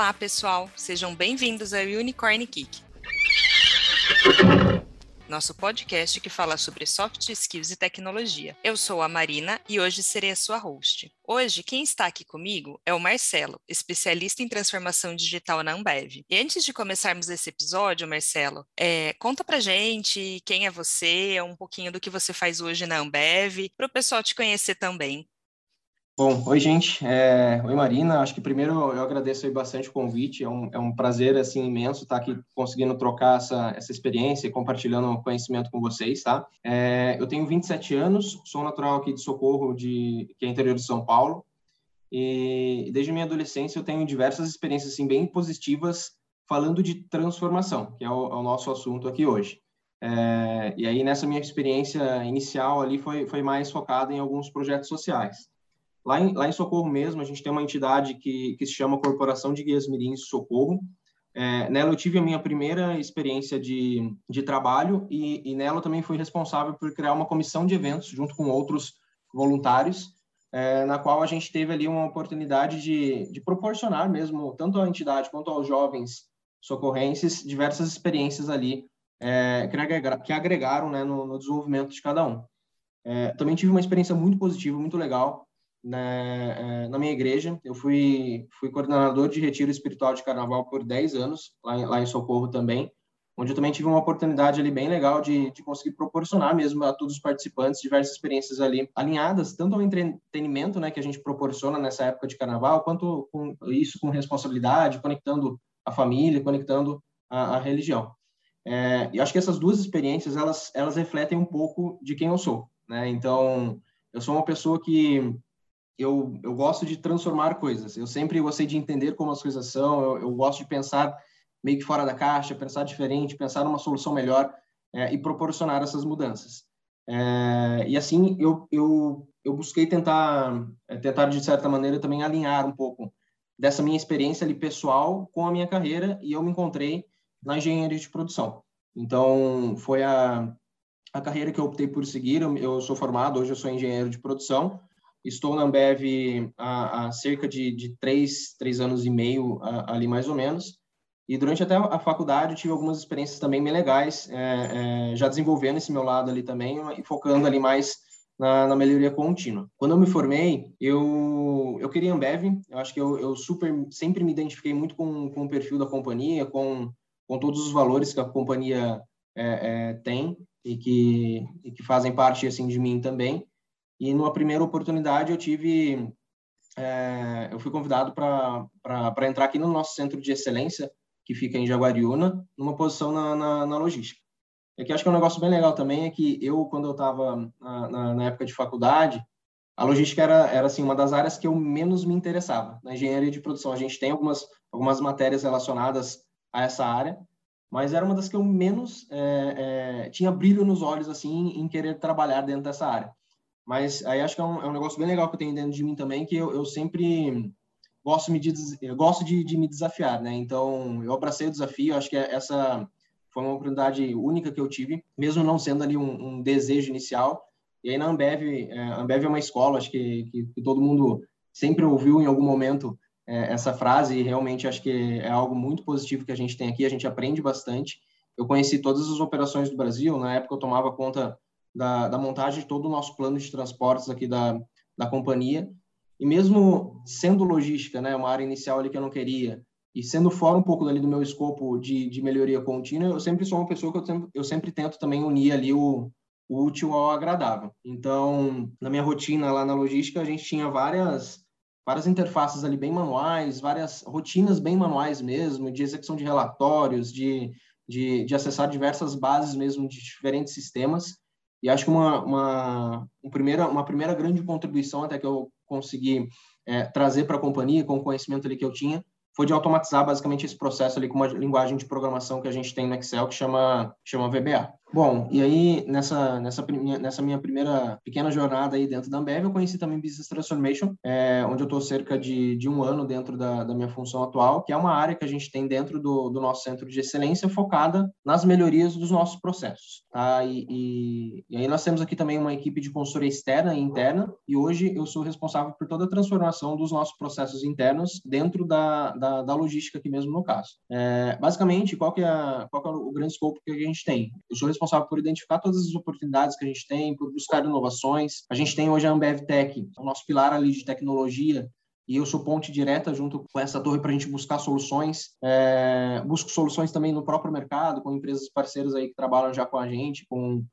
Olá, pessoal! Sejam bem-vindos ao Unicorn Kick, nosso podcast que fala sobre soft skills e tecnologia. Eu sou a Marina e hoje serei a sua host. Hoje, quem está aqui comigo é o Marcelo, especialista em transformação digital na Ambev. E antes de começarmos esse episódio, Marcelo, é, conta pra gente quem é você, um pouquinho do que você faz hoje na Ambev, para o pessoal te conhecer também. Bom, oi gente, é... oi Marina, acho que primeiro eu agradeço bastante o convite, é um, é um prazer assim imenso estar aqui conseguindo trocar essa, essa experiência e compartilhando conhecimento com vocês, tá? É... eu tenho 27 anos, sou natural aqui de Socorro, de... que é interior de São Paulo, e desde minha adolescência eu tenho diversas experiências assim bem positivas falando de transformação, que é o, é o nosso assunto aqui hoje. É... e aí nessa minha experiência inicial ali foi, foi mais focada em alguns projetos sociais. Lá em, lá em Socorro mesmo, a gente tem uma entidade que, que se chama Corporação de Guias Mirins Socorro. É, nela eu tive a minha primeira experiência de, de trabalho e, e nela eu também fui responsável por criar uma comissão de eventos junto com outros voluntários, é, na qual a gente teve ali uma oportunidade de, de proporcionar mesmo, tanto à entidade quanto aos jovens socorrenses, diversas experiências ali é, que, agregaram, que agregaram né, no, no, desenvolvimento de cada um. É, também tive uma experiência muito positiva, muito legal, na, é, na minha igreja. Eu fui, fui coordenador de retiro espiritual de carnaval por 10 anos, lá em, lá em Socorro também, onde eu também tive uma oportunidade ali bem legal de, de conseguir proporcionar mesmo a todos os participantes diversas experiências ali alinhadas, tanto ao entretenimento né, que a gente proporciona nessa época de carnaval, quanto com isso com responsabilidade, conectando a família, conectando a, a religião. É, e acho que essas duas experiências, elas, elas refletem um pouco de quem eu sou, né? Então, eu sou uma pessoa que eu, eu gosto de transformar coisas. Eu sempre gostei de entender como as coisas são. Eu, eu gosto de pensar meio que fora da caixa, pensar diferente, pensar numa solução melhor é, e proporcionar essas mudanças. É, e assim eu, eu, eu busquei tentar, é, tentar de certa maneira também alinhar um pouco dessa minha experiência ali pessoal com a minha carreira e eu me encontrei na engenharia de produção. Então foi a, a carreira que eu optei por seguir. Eu, eu sou formado hoje eu sou engenheiro de produção Estou na Ambev há, há cerca de, de três, três anos e meio ali mais ou menos. E durante até a faculdade tive algumas experiências também bem legais, é, é, já desenvolvendo esse meu lado ali também e focando ali mais na, na, melhoria contínua. Quando eu me formei, eu, eu queria Ambev, eu acho que eu, eu super, sempre me identifiquei muito com, com o perfil da companhia, com, com todos os valores que a companhia é, é tem e que, e que fazem parte assim de mim também. E numa primeira oportunidade eu tive, é, eu fui convidado para entrar aqui no nosso centro de excelência, que fica em Jaguariúna, numa posição na, na, na logística. E aqui acho que é um negócio bem legal também é que eu, quando eu estava na, na, época de faculdade, a logística era, era assim, uma das áreas que eu menos me interessava. Na engenharia de produção, a gente tem algumas, algumas matérias relacionadas a essa área, mas era uma das que eu menos é, é, tinha brilho nos olhos assim em querer trabalhar dentro dessa área. Mas aí acho que é um, é um negócio bem legal que eu tenho dentro de mim também, que eu, eu sempre gosto, me de, eu gosto de, de, me desafiar, né? Então, eu abracei o desafio, acho que essa foi uma oportunidade única que eu tive, mesmo não sendo ali um, um desejo inicial. E aí na Ambev, é, Ambev é uma escola, acho que, que, que, todo mundo sempre ouviu em algum momento é, essa frase e realmente acho que é algo muito positivo que a gente tem aqui, a gente aprende bastante. Eu conheci todas as operações do Brasil, na época eu tomava conta da, da montagem de todo o nosso plano de transportes aqui da, da companhia. E mesmo sendo logística, né, uma área inicial ali que eu não queria, e sendo fora um pouco dali do meu escopo de, de melhoria contínua, eu sempre sou uma pessoa que eu sempre, eu sempre tento também unir ali o, o útil ao agradável. Então, na minha rotina lá na logística, a gente tinha várias várias interfaces ali bem manuais, várias rotinas bem manuais mesmo, de execução de relatórios, de, de, de acessar diversas bases mesmo de diferentes sistemas. E acho que uma, uma, uma, primeira, uma primeira grande contribuição até que eu consegui é, trazer para a companhia, com o conhecimento ali que eu tinha, foi de automatizar basicamente esse processo ali com uma linguagem de programação que a gente tem no Excel que chama, chama VBA. Bom, e aí nessa, nessa, nessa minha primeira pequena jornada aí dentro da Ambev, eu conheci também Business Transformation, é, onde eu estou cerca de, de um ano dentro da, da minha função atual, que é uma área que a gente tem dentro do, do nosso centro de excelência focada nas melhorias dos nossos processos. Tá? E, e, e aí nós temos aqui também uma equipe de consultoria externa e interna, e hoje eu sou responsável por toda a transformação dos nossos processos internos dentro da, da, da logística aqui mesmo no caso. É, basicamente, qual que, é, qual que é o grande escopo que a gente tem? Eu sou responsável por identificar todas as oportunidades que a gente tem, por buscar inovações. A gente tem hoje a Ambev Tech, o nosso pilar ali de tecnologia, e eu sou ponte direta junto com essa torre para a gente buscar soluções. É, busco soluções também no próprio mercado, com empresas parceiras aí que trabalham já com a gente, com,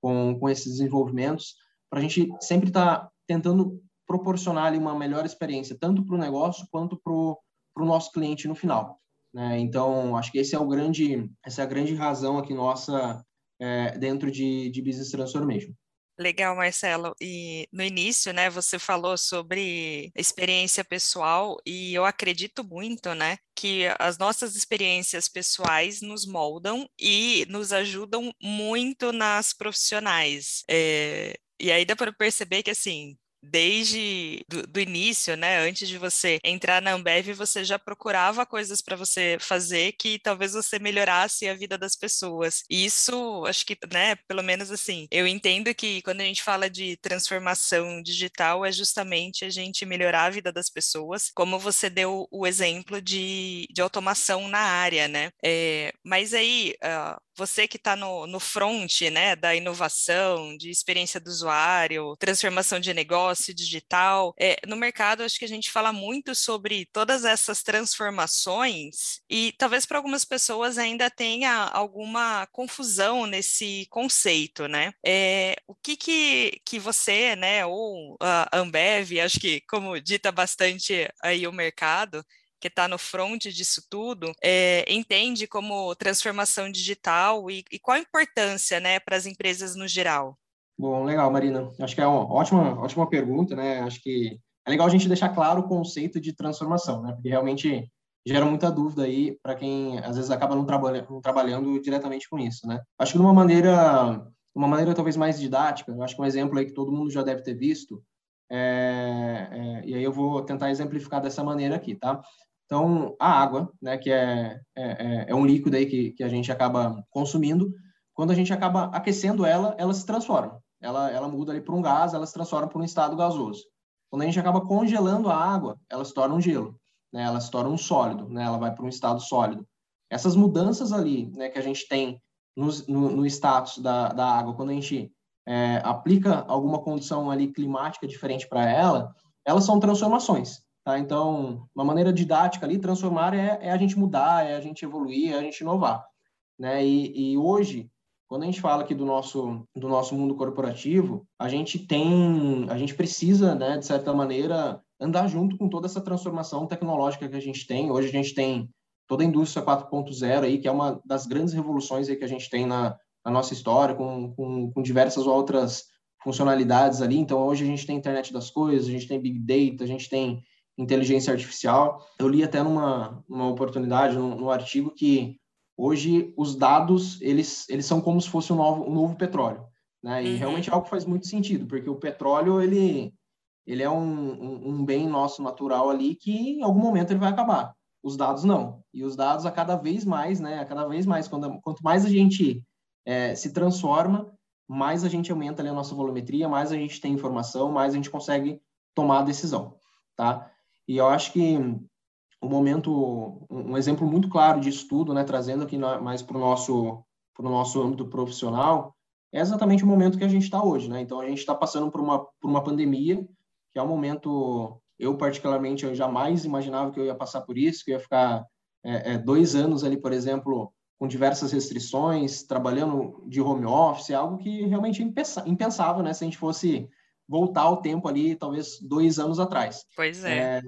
com, com esses desenvolvimentos, para a gente sempre estar tá tentando proporcionar ali uma melhor experiência, tanto para o negócio quanto para o nosso cliente no final. Né? Então, acho que esse é o grande, essa é a grande razão aqui nossa é, dentro de, de Business Transformation. Legal, Marcelo. E no início, né, você falou sobre experiência pessoal e eu acredito muito, né, que as nossas experiências pessoais nos moldam e nos ajudam muito nas profissionais. É, e aí dá para perceber que, assim, desde do, do, início, né, antes de você entrar na Ambev, você já procurava coisas para você fazer que talvez você melhorasse a vida das pessoas. E isso, acho que, né, pelo menos assim, eu entendo que quando a gente fala de transformação digital é justamente a gente melhorar a vida das pessoas, como você deu o exemplo de, de automação na área, né? É, mas aí, uh, você que está no, no front né, da inovação, de experiência do usuário, transformação de negócio digital, é, no mercado acho que a gente fala muito sobre todas essas transformações e talvez para algumas pessoas ainda tenha alguma confusão nesse conceito, né? É, o que, que, que você, né, ou a Ambev, acho que como dita bastante aí o mercado, que está no front disso tudo, é, entende como transformação digital e, e qual a importância né, para as empresas no geral? Bom, legal, Marina. Acho que é uma ótima, ótima pergunta, né? Acho que é legal a gente deixar claro o conceito de transformação, né? Porque realmente gera muita dúvida aí para quem às vezes acaba não, trabalha, não trabalhando diretamente com isso, né? Acho que de uma maneira, uma maneira talvez mais didática, eu acho que um exemplo aí que todo mundo já deve ter visto, é, é, e aí eu vou tentar exemplificar dessa maneira aqui, tá? Então, a água, né, que é, é, é, é um líquido aí que, que a gente acaba consumindo, quando a gente acaba aquecendo ela, ela se transforma. Ela, ela muda ali para um gás, ela se transforma para um estado gasoso. Quando a gente acaba congelando a água, ela se torna um gelo, né? ela se torna um sólido, né? ela vai para um estado sólido. Essas mudanças ali né, que a gente tem no, no, no status da, da água, quando a gente é, aplica alguma condição ali climática diferente para ela, elas são transformações. Tá? Então, uma maneira didática ali, transformar é, é, a gente mudar, é a gente evoluir, é a gente inovar. Né? E, e, hoje, quando a gente fala aqui do nosso, do nosso mundo corporativo, a gente tem, a gente precisa, né, de certa maneira, andar junto com toda essa transformação tecnológica que a gente tem. Hoje a gente tem toda a indústria 4.0 aí, que é uma das grandes revoluções aí que a gente tem na, na nossa história, com, com, com diversas outras funcionalidades ali. Então, hoje a gente tem internet das coisas, a gente tem big data, a gente tem inteligência artificial. Eu li até numa, numa oportunidade, no, no artigo, que hoje os dados, eles, eles são como se fosse um novo, um novo petróleo. Né? E uhum. realmente é algo que faz muito sentido, porque o petróleo, ele, ele é um, um, um, bem nosso natural ali que em algum momento ele vai acabar. Os dados não. E os dados a cada vez mais, né? A cada vez mais, quando, quanto mais a gente é, se transforma, mais a gente aumenta ali a nossa volumetria, mais a gente tem informação, mais a gente consegue tomar a decisão, tá? E eu acho que o momento, um exemplo muito claro disso tudo, né, trazendo aqui mais para o nosso, pro nosso âmbito profissional, é exatamente o momento que a gente está hoje. Né? Então, a gente está passando por uma, por uma pandemia, que é um momento, eu particularmente, eu jamais imaginava que eu ia passar por isso, que eu ia ficar é, é, dois anos ali, por exemplo, com diversas restrições, trabalhando de home office, algo que realmente impensável, né? Se a gente fosse voltar ao tempo ali, talvez dois anos atrás. Pois é. é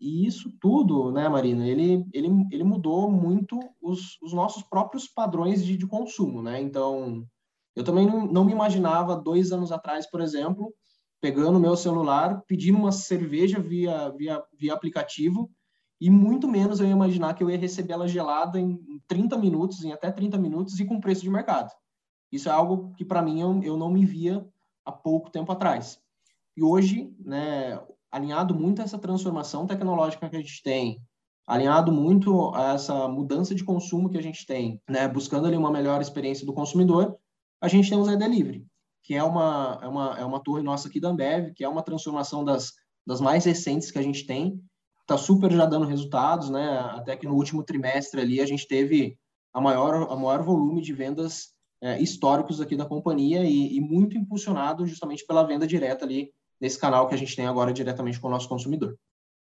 e isso tudo, né, Marina, ele, ele, ele mudou muito os, os nossos próprios padrões de, de consumo, né? Então, eu também não, não me imaginava dois anos atrás, por exemplo, pegando meu celular, pedindo uma cerveja via, via, via aplicativo, e muito menos eu ia imaginar que eu ia receber ela gelada em 30 minutos, em até 30 minutos, e com preço de mercado. Isso é algo que, para mim, eu, eu não me via há pouco tempo atrás. E hoje, né, alinhado muito a essa transformação tecnológica que a gente tem, alinhado muito a essa mudança de consumo que a gente tem, né, buscando ali uma melhor experiência do consumidor, a gente tem o Zé Delivery, que é uma, é uma, é uma torre nossa aqui da Ambev, que é uma transformação das, das mais recentes que a gente tem, está super já dando resultados, né, até que no último trimestre ali a gente teve a maior, a maior volume de vendas é, históricos aqui da companhia e, e muito impulsionado justamente pela venda direta ali nesse canal que a gente tem agora diretamente com o nosso consumidor.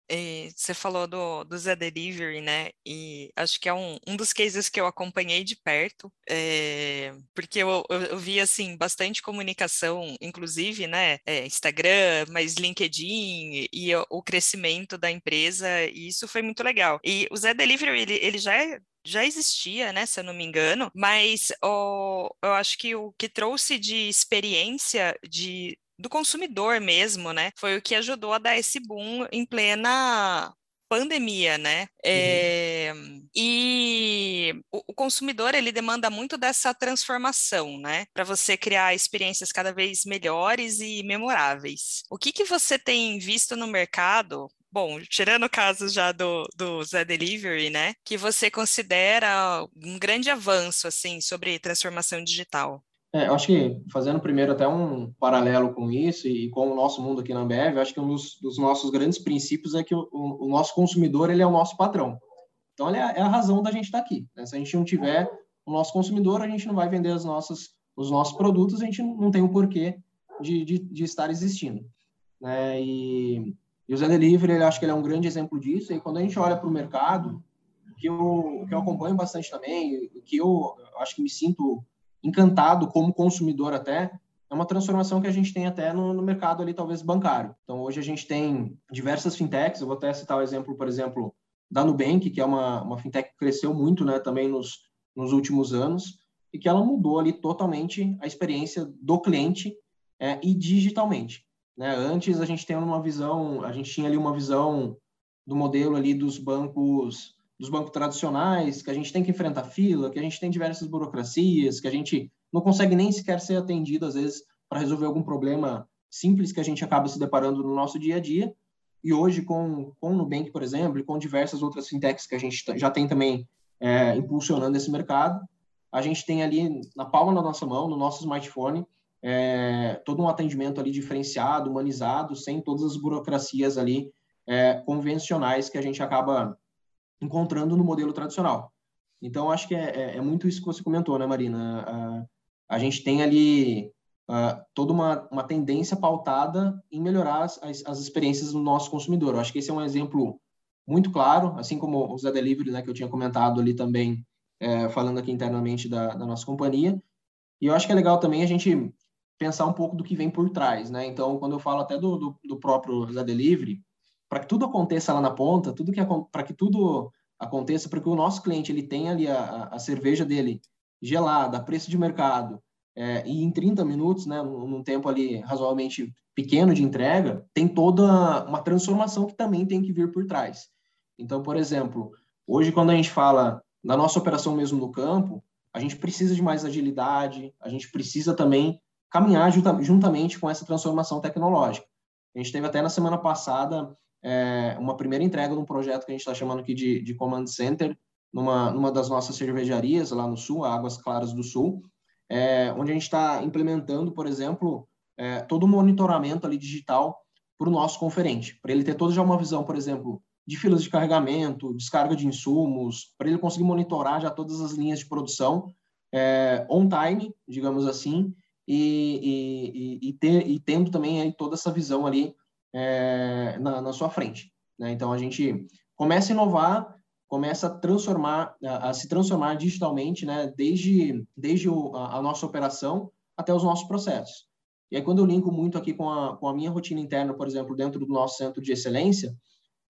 E você falou do, do Zé Delivery, né? E acho que é um, um dos cases que eu acompanhei de perto, é, porque eu, eu, eu, vi, assim, bastante comunicação, inclusive, né? É, Instagram, mas LinkedIn e o, o, crescimento da empresa, e isso foi muito legal. E o Zé Delivery, ele, ele já é já existia, né, se eu não me engano, mas oh, eu acho que o que trouxe de experiência de do consumidor mesmo, né? Foi o que ajudou a dar esse boom em plena pandemia, né? É, e o, o, consumidor ele demanda muito dessa transformação, né? Para você criar experiências cada vez melhores e memoráveis. O que que você tem visto no mercado? Bom, tirando o caso já do, do Zé Delivery, né? Que você considera um grande avanço, assim, sobre transformação digital? É, eu acho que fazendo primeiro até um paralelo com isso e com o nosso mundo aqui na Ambev, acho que um dos, dos nossos grandes princípios é que o, o, nosso consumidor ele é o nosso patrão. Então, ele é, é a razão da gente estar aqui. Né? Se a gente não tiver o nosso consumidor, a gente não vai vender as nossas, os nossos produtos, a gente não tem o porquê de, de, de estar existindo. Né? E, e o Zé Delivery, ele acho que ele é um grande exemplo disso. E quando a gente olha para o mercado, que eu, que eu acompanho bastante também, que eu acho que me sinto encantado como consumidor até, é uma transformação que a gente tem até no, no, mercado ali, talvez bancário. Então, hoje a gente tem diversas fintechs, eu vou até citar o exemplo, por exemplo, da Nubank, que é uma, uma fintech que cresceu muito né, também nos, nos últimos anos, e que ela mudou ali totalmente a experiência do cliente é, e digitalmente. Né? Antes a gente tinha uma visão, a gente tinha ali uma visão do modelo ali dos bancos dos bancos tradicionais, que a gente tem que enfrentar fila, que a gente tem diversas burocracias, que a gente não consegue nem sequer ser atendido, às vezes, para resolver algum problema simples que a gente acaba se deparando no nosso dia a dia. E hoje, com, com o Nubank, por exemplo, e com diversas outras fintechs que a gente já tem também é, impulsionando esse mercado, a gente tem ali na palma da nossa mão, no nosso smartphone, é, todo um atendimento ali diferenciado, humanizado, sem todas as burocracias ali é, convencionais que a gente acaba encontrando no modelo tradicional. Então, acho que é, é, é muito isso que você comentou, né, Marina? A, a gente tem ali uh, toda uma, uma tendência pautada em melhorar as, as experiências do nosso consumidor. Eu acho que esse é um exemplo muito claro, assim como o Zé Delivery, né, que eu tinha comentado ali também, é, falando aqui internamente da, da nossa companhia. E eu acho que é legal também a gente pensar um pouco do que vem por trás, né? Então, quando eu falo até do, do, do próprio Zé Delivery, para que tudo aconteça lá na ponta, tudo que para que tudo aconteça, para que o nosso cliente ele tenha ali a, a cerveja dele gelada, a preço de mercado, é, e em 30 minutos, né, num tempo ali razoavelmente pequeno de entrega, tem toda uma transformação que também tem que vir por trás. Então, por exemplo, hoje quando a gente fala da nossa operação mesmo no campo, a gente precisa de mais agilidade, a gente precisa também caminhar juntamente com essa transformação tecnológica. A gente teve até na semana passada é, uma primeira entrega de um projeto que a gente está chamando aqui de, de Command Center, numa, numa das nossas cervejarias lá no Sul, Águas Claras do Sul, é, onde a gente está implementando, por exemplo, é, todo o monitoramento ali digital para o nosso conferente, para ele ter toda já uma visão, por exemplo, de filas de carregamento, descarga de insumos, para ele conseguir monitorar já todas as linhas de produção é, on time, digamos assim, e, e, e, ter, e tendo também aí toda essa visão ali é, na, na, sua frente. Né? Então, a gente começa a inovar, começa a transformar, a, a se transformar digitalmente, né? desde, desde o, a, a, nossa operação até os nossos processos. E aí, quando eu linko muito aqui com a, com a minha rotina interna, por exemplo, dentro do nosso centro de excelência,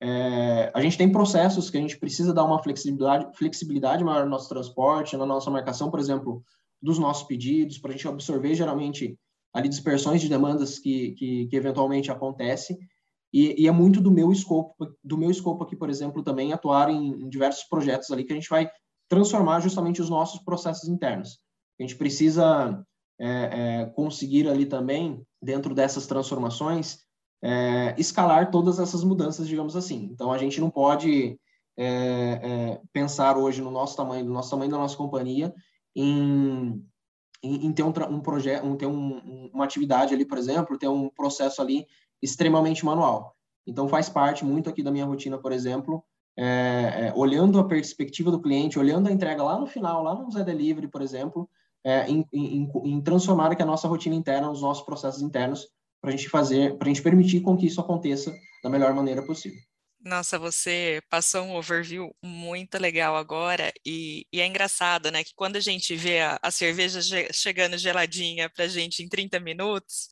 é, a gente tem processos que a gente precisa dar uma flexibilidade, flexibilidade maior no nosso transporte, na nossa marcação, por exemplo, dos nossos pedidos, para a gente absorver geralmente ali dispersões de demandas que, que, que eventualmente acontecem e, e, é muito do meu escopo do meu escopo aqui por exemplo também atuar em, em, diversos projetos ali que a gente vai transformar justamente os nossos processos internos a gente precisa é, é, conseguir ali também, dentro dessas transformações, é, escalar todas essas mudanças, digamos assim. Então, a gente não pode é, é, pensar hoje no nosso tamanho, no nosso tamanho da nossa companhia, em, em, em ter um, um projeto, um, ter um, uma atividade ali, por exemplo, ter um processo ali extremamente manual. Então, faz parte muito aqui da minha rotina, por exemplo, é, é, olhando a perspectiva do cliente, olhando a entrega lá no final, lá no Zé Delivery, por exemplo, é, em, em, em, transformar aqui a nossa rotina interna, os nossos processos internos, para a gente fazer, para a gente permitir com que isso aconteça da melhor maneira possível. Nossa, você passou um overview muito legal agora e, e é engraçado, né? Que quando a gente vê a, a cerveja chegando geladinha para gente em 30 minutos,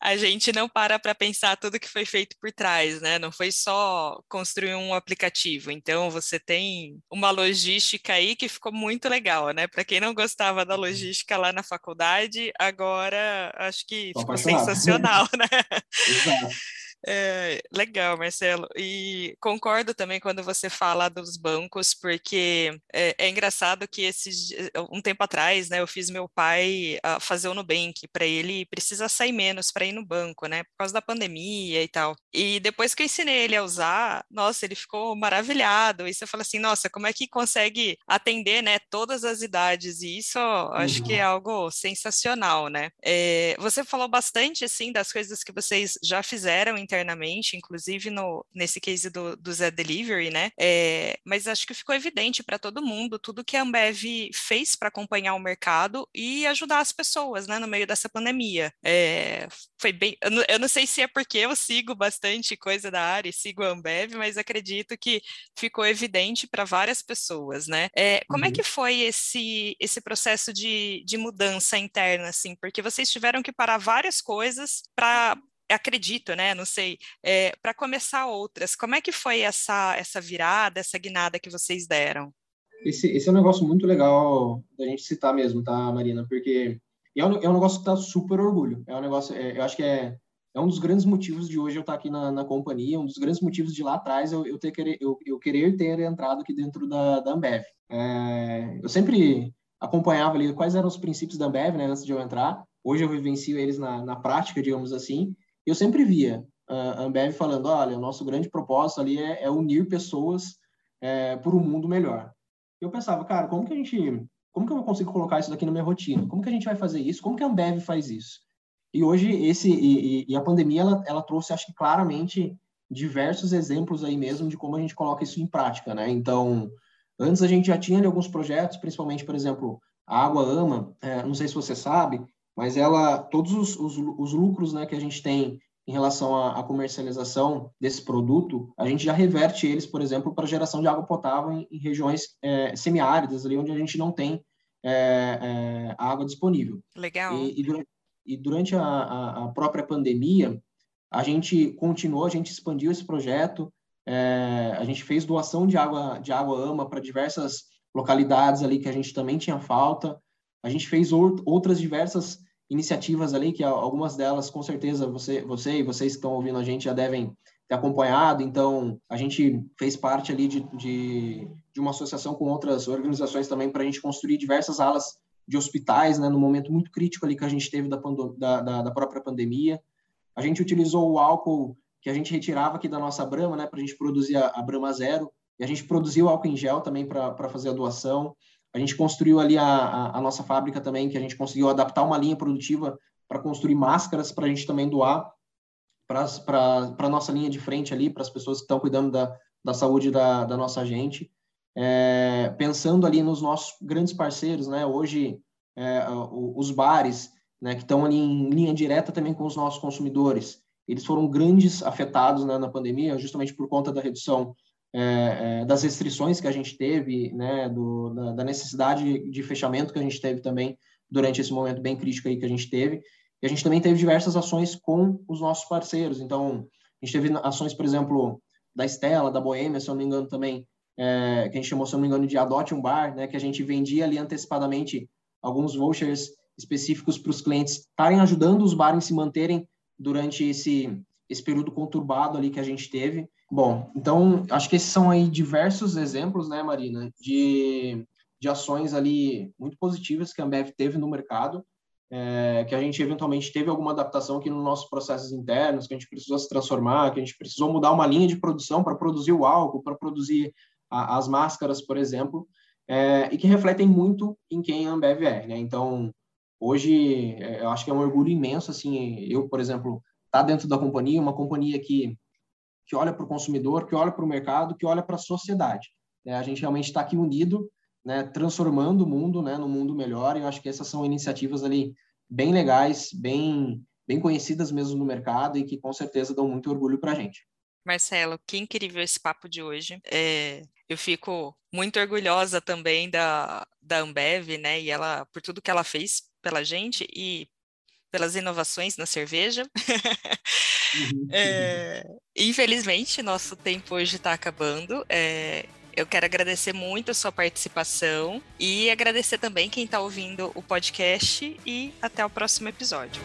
a gente não para para pensar tudo que foi feito por trás, né? Não foi só construir um aplicativo. Então, você tem uma logística aí que ficou muito legal, né? Para quem não gostava da uhum. logística lá na faculdade, agora acho que ficou sensacional, né? Exato. É, legal, Marcelo. E concordo também quando você fala dos bancos, porque é, é engraçado que esses, um tempo atrás, né, eu fiz meu pai uh, fazer o Nubank para ele precisa sair menos para ir no banco, né, por causa da pandemia e tal. E depois que eu ensinei ele a usar, nossa, ele ficou maravilhado. E você fala assim, nossa, como é que consegue atender, né, todas as idades? E isso, uhum. acho que é uhum. algo sensacional, né? É, você falou bastante assim das coisas que vocês já fizeram internamente, inclusive no, nesse case do, do Zé Delivery, né? É, mas acho que ficou evidente para todo mundo tudo que a Ambev fez para acompanhar o mercado e ajudar as pessoas, né, no meio dessa pandemia. É, foi bem. Eu não, eu não, sei se é porque eu sigo bastante coisa da área e sigo a Ambev, mas acredito que ficou evidente para várias pessoas, né? É, como é uhum. é que foi esse, esse processo de, de mudança interna, assim? Porque vocês tiveram que parar várias coisas para acredito, né? Não sei, é, para começar outras. Como é que foi essa essa virada, essa guinada que vocês deram? Esse, esse é um negócio muito legal da gente citar mesmo, tá, Marina? Porque é um, é um negócio que dá super orgulho. É um negócio, é, eu acho que é, é um dos grandes motivos de hoje eu estar aqui na, na companhia, um dos grandes motivos de lá atrás eu, eu, ter, querer, eu, eu querer ter entrado aqui dentro da, da Ambev. É, eu sempre acompanhava ali quais eram os princípios da Ambev, né, antes de eu entrar. Hoje eu vivencio eles na, na prática, digamos assim, eu sempre via a Ambev falando, olha, o nosso grande propósito ali é, é unir pessoas é, por um mundo melhor. Eu pensava, cara, como que a gente, como que eu consigo colocar isso daqui na minha rotina? Como que a gente vai fazer isso? Como que a Ambev faz isso? E hoje esse e, e a pandemia ela, ela trouxe, acho que claramente diversos exemplos aí mesmo de como a gente coloca isso em prática, né? Então, antes a gente já tinha ali, alguns projetos, principalmente, por exemplo, a Água Ama, é, não sei se você sabe, mas ela, todos os, os, os lucros né, que a gente tem em relação à, à, comercialização desse produto, a gente já reverte eles, por exemplo, para geração de água potável em, em regiões é, semiáridas, ali onde a gente não tem é, é, água disponível. Legal. E, e durante, e durante a, a, a, própria pandemia, a gente continuou, a gente expandiu esse projeto, é, a gente fez doação de água de água ama para diversas localidades ali que a gente também tinha falta. A gente fez outras diversas iniciativas ali, que algumas delas, com certeza, você, você e vocês que estão ouvindo a gente já devem ter acompanhado. Então, a gente fez parte ali de, de, de uma associação com outras organizações também para a gente construir diversas alas de hospitais, né, no momento muito crítico ali que a gente teve da, da, da própria pandemia. A gente utilizou o álcool que a gente retirava aqui da nossa Brama, né, para a gente produzir a, a Brama Zero, e a gente produziu álcool em gel também para fazer a doação. A gente construiu ali a, a, a, nossa fábrica também, que a gente conseguiu adaptar uma linha produtiva para construir máscaras para a gente também doar para a nossa linha de frente ali, para as pessoas que estão cuidando da, da saúde da, da nossa gente. É, pensando ali nos nossos grandes parceiros, né? Hoje, é, os bares, né, que estão ali em linha direta também com os nossos consumidores, eles foram grandes afetados né, na pandemia, justamente por conta da redução é, é, das restrições que a gente teve, né, do, da, da, necessidade de fechamento que a gente teve também durante esse momento bem crítico aí que a gente teve. E a gente também teve diversas ações com os nossos parceiros. Então, a gente teve ações, por exemplo, da Estela, da Boêmia, se eu não me engano também, é, que a gente chamou, se eu não me engano, de Adote um Bar, né, que a gente vendia ali antecipadamente alguns vouchers específicos para os clientes estarem ajudando os bares a se manterem durante esse, esse período conturbado ali que a gente teve. Bom, então acho que esses são aí diversos exemplos, né, Marina, de, de ações ali muito positivas que a Ambev teve no mercado, é, que a gente eventualmente teve alguma adaptação aqui nos nossos processos internos, que a gente precisou se transformar, que a gente precisou mudar uma linha de produção para produzir o álcool, para produzir a, as máscaras, por exemplo, é, e que refletem muito em quem a Ambev é. Né? Então, hoje, é, eu acho que é um orgulho imenso, assim, eu, por exemplo, tá dentro da companhia, uma companhia que, que olha para o consumidor, que olha para o mercado, que olha para a sociedade. Né? A gente realmente está aqui unido, né, transformando o mundo, né, no mundo melhor, e eu acho que essas são iniciativas ali bem legais, bem, bem conhecidas mesmo no mercado e que com certeza dão muito orgulho para a gente. Marcelo, que incrível esse papo de hoje. É, eu fico muito orgulhosa também da, da Ambev, né? E ela, por tudo que ela fez pela gente e pelas inovações na cerveja. Uhum. é, infelizmente, nosso tempo hoje está acabando. É, eu quero agradecer muito a sua participação e agradecer também quem está ouvindo o podcast e até o próximo episódio.